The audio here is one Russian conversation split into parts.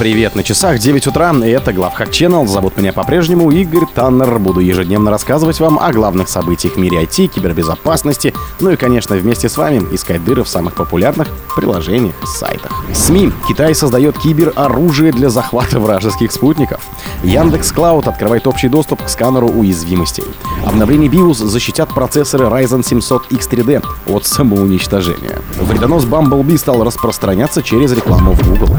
Привет, на часах 9 утра, и это Главхак Channel. Зовут меня по-прежнему Игорь Таннер. Буду ежедневно рассказывать вам о главных событиях в мире IT, кибербезопасности, ну и, конечно, вместе с вами искать дыры в самых популярных приложениях и сайтах. СМИ. Китай создает кибероружие для захвата вражеских спутников. Яндекс Клауд открывает общий доступ к сканеру уязвимостей. Обновление BIOS защитят процессоры Ryzen 700 X3D от самоуничтожения. Вредонос Bumblebee стал распространяться через рекламу в Google.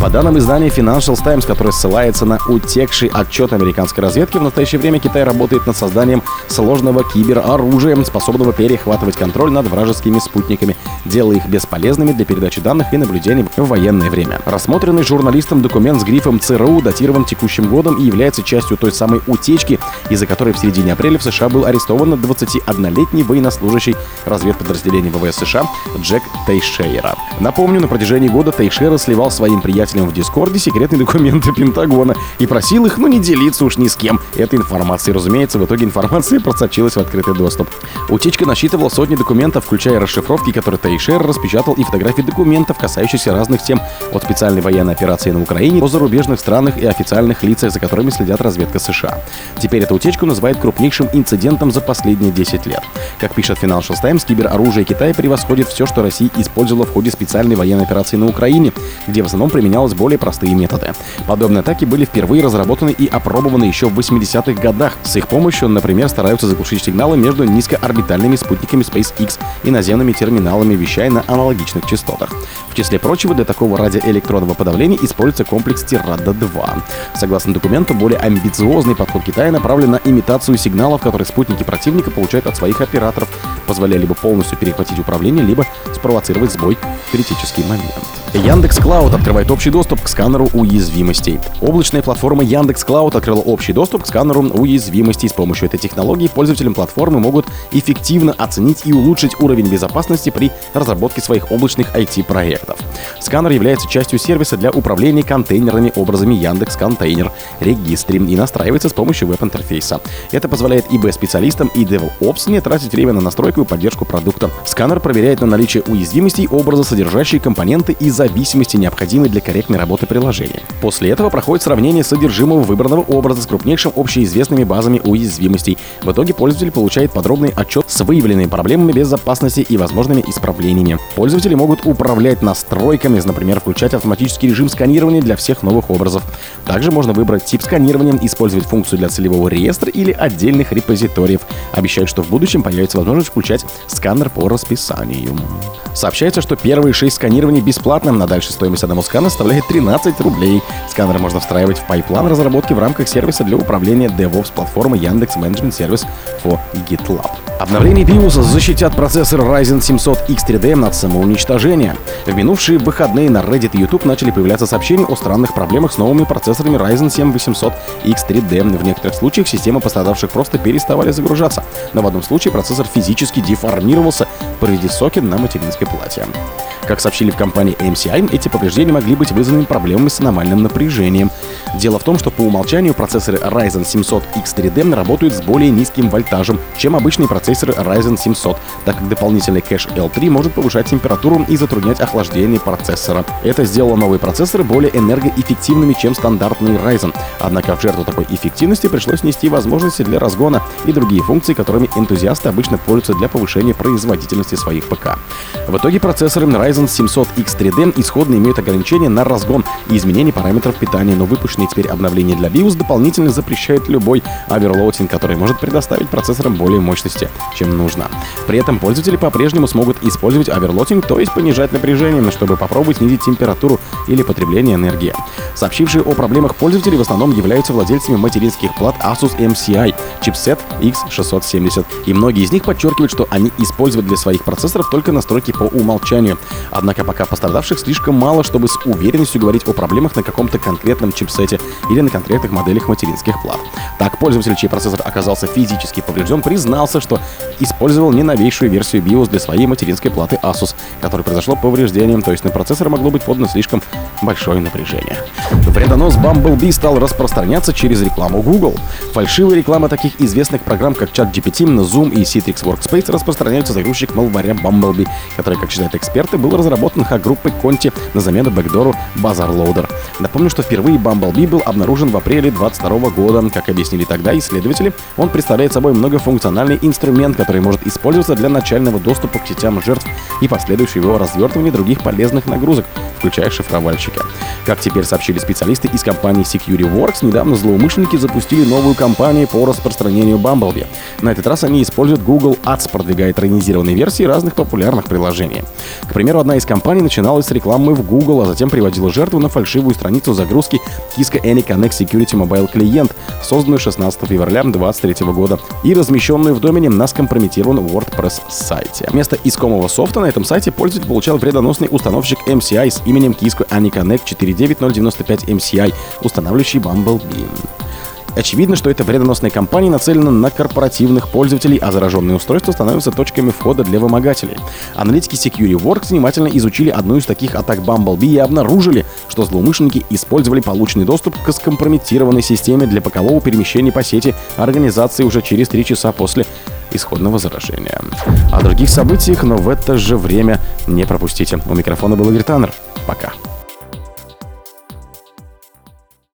По данным издания Financial Times, которое ссылается на утекший отчет американской разведки, в настоящее время Китай работает над созданием сложного кибероружия, способного перехватывать контроль над вражескими спутниками, делая их бесполезными для передачи данных и наблюдений в военное время. Рассмотренный журналистом документ с грифом ЦРУ датирован текущим годом и является частью той самой утечки, из-за которой в середине апреля в США был арестован 21-летний военнослужащий разведподразделения ВВС США Джек Тейшейра. Напомню, на протяжении года Тейшейра сливал своим приятелям приятелям в Дискорде секретные документы Пентагона и просил их, ну, не делиться уж ни с кем этой информацией. Разумеется, в итоге информация просочилась в открытый доступ. Утечка насчитывала сотни документов, включая расшифровки, которые Тейшер распечатал, и фотографии документов, касающихся разных тем, от специальной военной операции на Украине до зарубежных странах и официальных лицах, за которыми следят разведка США. Теперь эту утечку называют крупнейшим инцидентом за последние 10 лет. Как пишет Financial Times, кибероружие Китая превосходит все, что Россия использовала в ходе специальной военной операции на Украине, где в основном применял применялось более простые методы. Подобные атаки были впервые разработаны и опробованы еще в 80-х годах. С их помощью, например, стараются заглушить сигналы между низкоорбитальными спутниками SpaceX и наземными терминалами, вещая на аналогичных частотах. В числе прочего, для такого радиоэлектронного подавления используется комплекс Tirada-2. Согласно документу, более амбициозный подход Китая направлен на имитацию сигналов, которые спутники противника получают от своих операторов, позволяя либо полностью перехватить управление, либо спровоцировать сбой в критический момент. Яндекс Клауд открывает общий доступ к сканеру уязвимостей. Облачная платформа Яндекс Клауд открыла общий доступ к сканеру уязвимостей. С помощью этой технологии пользователям платформы могут эффективно оценить и улучшить уровень безопасности при разработке своих облачных IT-проектов. Сканер является частью сервиса для управления контейнерными образами Yandex Container Registry и настраивается с помощью веб-интерфейса. Это позволяет ИБ-специалистам и DevOps не тратить время на настройку и поддержку продукта. Сканер проверяет на наличие уязвимостей образа, содержащие компоненты из зависимости, необходимой для корректной работы приложения. После этого проходит сравнение содержимого выбранного образа с крупнейшим общеизвестными базами уязвимостей. В итоге пользователь получает подробный отчет с выявленными проблемами безопасности и возможными исправлениями. Пользователи могут управлять настройками, например, включать автоматический режим сканирования для всех новых образов. Также можно выбрать тип сканирования, использовать функцию для целевого реестра или отдельных репозиториев. Обещают, что в будущем появится возможность включать сканер по расписанию. Сообщается, что первые шесть сканирований бесплатны, а дальше стоимость одного скана составляет 13 рублей. Сканер можно встраивать в пайплайн разработки в рамках сервиса для управления DevOps платформы Yandex Managed Service for GitLab. Обновление BIOS защитят процессор Ryzen 7000 X3D от самоуничтожения. В минувшие выходные на Reddit и YouTube начали появляться сообщения о странных проблемах с новыми процессорами Ryzen 7 800 X3D. В некоторых случаях системы пострадавших просто переставали загружаться, но в одном случае процессор физически деформировался, повредив сокет на материнской плате. Как сообщили в компании MCI, эти повреждения могли быть вызваны проблемами с аномальным напряжением. Дело в том, что по умолчанию процессоры Ryzen 700 X3D работают с более низким вольтажем, чем обычные процессоры Ryzen 700, так как дополнительный кэш L3 может повышать температуру и затруднять охлаждение процессора. Это сделало новые процессоры более энергоэффективными, чем стандартные Ryzen. Однако в жертву такой эффективности пришлось нести возможности для разгона и другие функции, которыми энтузиасты обычно пользуются для повышения производительности своих ПК. В итоге процессоры Ryzen Ryzen 700 X3D исходно имеют ограничения на разгон и изменение параметров питания, но выпущенные теперь обновления для BIOS дополнительно запрещают любой overvolting, который может предоставить процессорам более мощности, чем нужно. При этом пользователи по-прежнему смогут использовать undervolting, то есть понижать напряжение, чтобы попробовать снизить температуру или потребление энергии. Сообщившие о проблемах пользователи в основном являются владельцами материнских плат Asus MSI, чипсет X670, и многие из них подчеркивают, что они используют для своих процессоров только настройки по умолчанию. Однако пока пострадавших слишком мало, чтобы с уверенностью говорить о проблемах на каком-то конкретном чипсете или на конкретных моделях материнских плат. Так, пользователь, чей процессор оказался физически поврежден, признался, что использовал не новейшую версию BIOS для своей материнской платы Asus, которой произошло повреждение, то есть на процессор могло быть подано слишком большое напряжение. Вредонос Bumblebee стал распространяться через рекламу Google. Фальшивая реклама таких известных программ, как ChatGPT, Zoom и Citrix Workspace распространяются загрузчик малваря Bumblebee, который, как считают эксперты, был разработан хак-группой Conti на замену бэкдору Bazaar Loader. Напомню, что впервые Bumblebee был обнаружен в апреле 2022 года. Как объяснили тогда исследователи, он представляет собой многофункциональный инструмент, который может использоваться для начального доступа к сетям жертв и последующего его развертывания других полезных нагрузок, включая шифровальщика. Как теперь сообщили специалисты из компании SecurityWorks, недавно злоумышленники запустили новую кампанию по распространению Bumblebee. На этот раз они используют Google Ads, продвигая тренизированные версии разных популярных приложений. К примеру, одна из компаний начиналась с рекламы в Google, а затем приводила жертву на фальшивую страницу загрузки Kiska AnyConnect Security Mobile клиент, созданную 16 февраля 2023 года и размещенную в домене на скомпрометированном WordPress сайте. Вместо искомого софта на этом сайте пользователь получал вредоносный установщик MCI с именем Kisko AnyConnect 49095 MCI, устанавливающий Bumblebee. Очевидно, что эта вредоносная компания нацелена на корпоративных пользователей, а зараженные устройства становятся точками входа для вымогателей. Аналитики SecureWorks внимательно изучили одну из таких атак Bumblebee и обнаружили, что злоумышленники использовали полученный доступ к скомпрометированной системе для бокового перемещения по сети организации уже через три часа после исходного заражения. О других событиях, но в это же время не пропустите. У микрофона был Игорь Таннер. Пока.